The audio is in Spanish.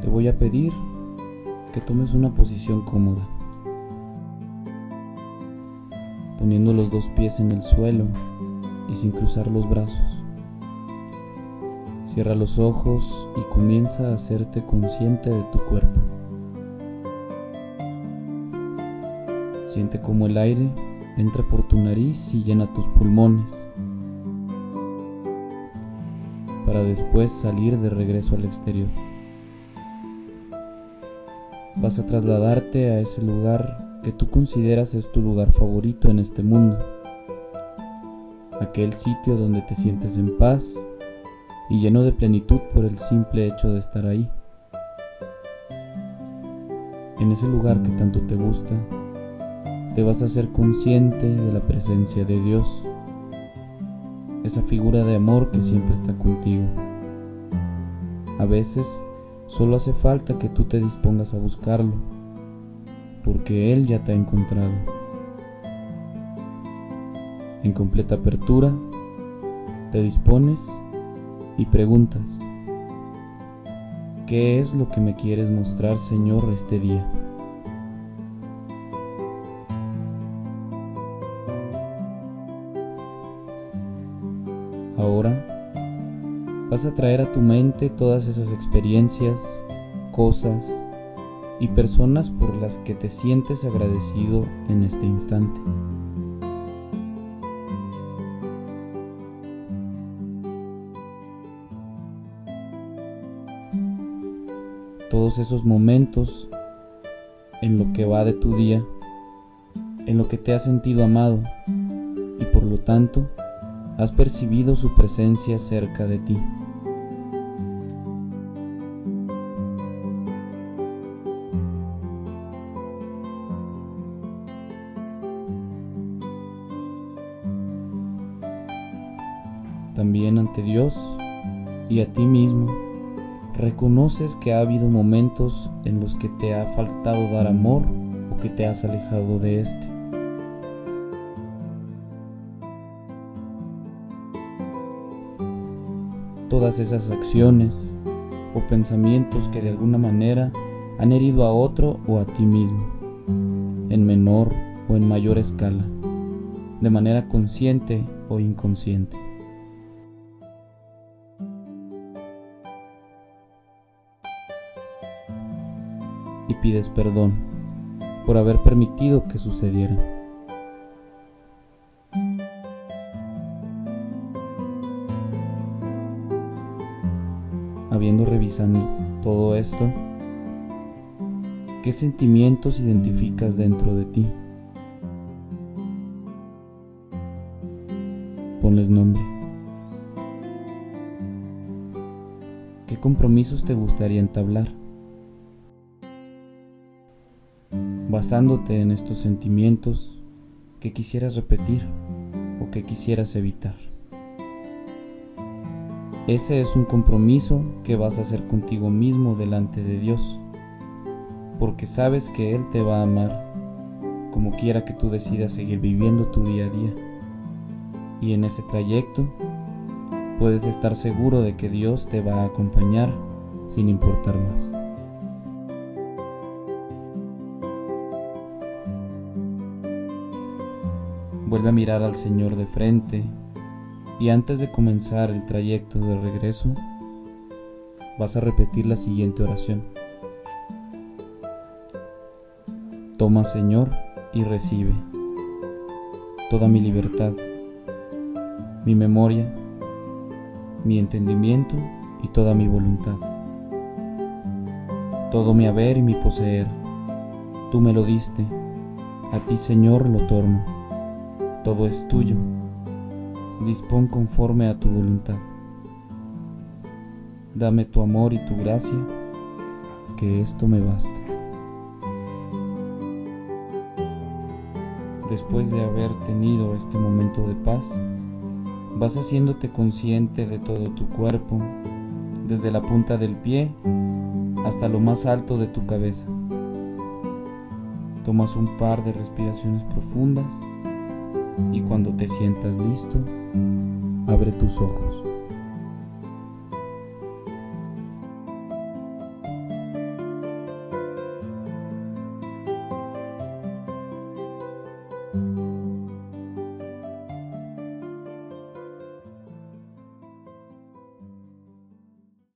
te voy a pedir que tomes una posición cómoda, poniendo los dos pies en el suelo y sin cruzar los brazos. Cierra los ojos y comienza a hacerte consciente de tu cuerpo. Siente cómo el aire entra por tu nariz y llena tus pulmones, para después salir de regreso al exterior. Vas a trasladarte a ese lugar que tú consideras es tu lugar favorito en este mundo, aquel sitio donde te sientes en paz y lleno de plenitud por el simple hecho de estar ahí. En ese lugar que tanto te gusta, te vas a ser consciente de la presencia de Dios, esa figura de amor que siempre está contigo. A veces solo hace falta que tú te dispongas a buscarlo, porque Él ya te ha encontrado. En completa apertura, te dispones y preguntas, ¿qué es lo que me quieres mostrar, Señor, este día? Vas a traer a tu mente todas esas experiencias, cosas y personas por las que te sientes agradecido en este instante. Todos esos momentos en lo que va de tu día, en lo que te has sentido amado y por lo tanto has percibido su presencia cerca de ti. También ante Dios y a ti mismo, reconoces que ha habido momentos en los que te ha faltado dar amor o que te has alejado de éste. todas esas acciones o pensamientos que de alguna manera han herido a otro o a ti mismo, en menor o en mayor escala, de manera consciente o inconsciente. Y pides perdón por haber permitido que sucediera. habiendo revisando todo esto, ¿qué sentimientos identificas dentro de ti? Ponles nombre. ¿Qué compromisos te gustaría entablar? Basándote en estos sentimientos, ¿qué quisieras repetir o qué quisieras evitar? Ese es un compromiso que vas a hacer contigo mismo delante de Dios, porque sabes que Él te va a amar, como quiera que tú decidas seguir viviendo tu día a día. Y en ese trayecto puedes estar seguro de que Dios te va a acompañar sin importar más. Vuelve a mirar al Señor de frente y antes de comenzar el trayecto de regreso, vas a repetir la siguiente oración. Toma, Señor, y recibe toda mi libertad, mi memoria, mi entendimiento y toda mi voluntad. Todo mi haber y mi poseer, tú me lo diste, a ti Señor lo torno, todo es tuyo dispón conforme a tu voluntad. Dame tu amor y tu gracia, que esto me basta. Después de haber tenido este momento de paz, vas haciéndote consciente de todo tu cuerpo, desde la punta del pie hasta lo más alto de tu cabeza. Tomas un par de respiraciones profundas y cuando te sientas listo, abre tus ojos.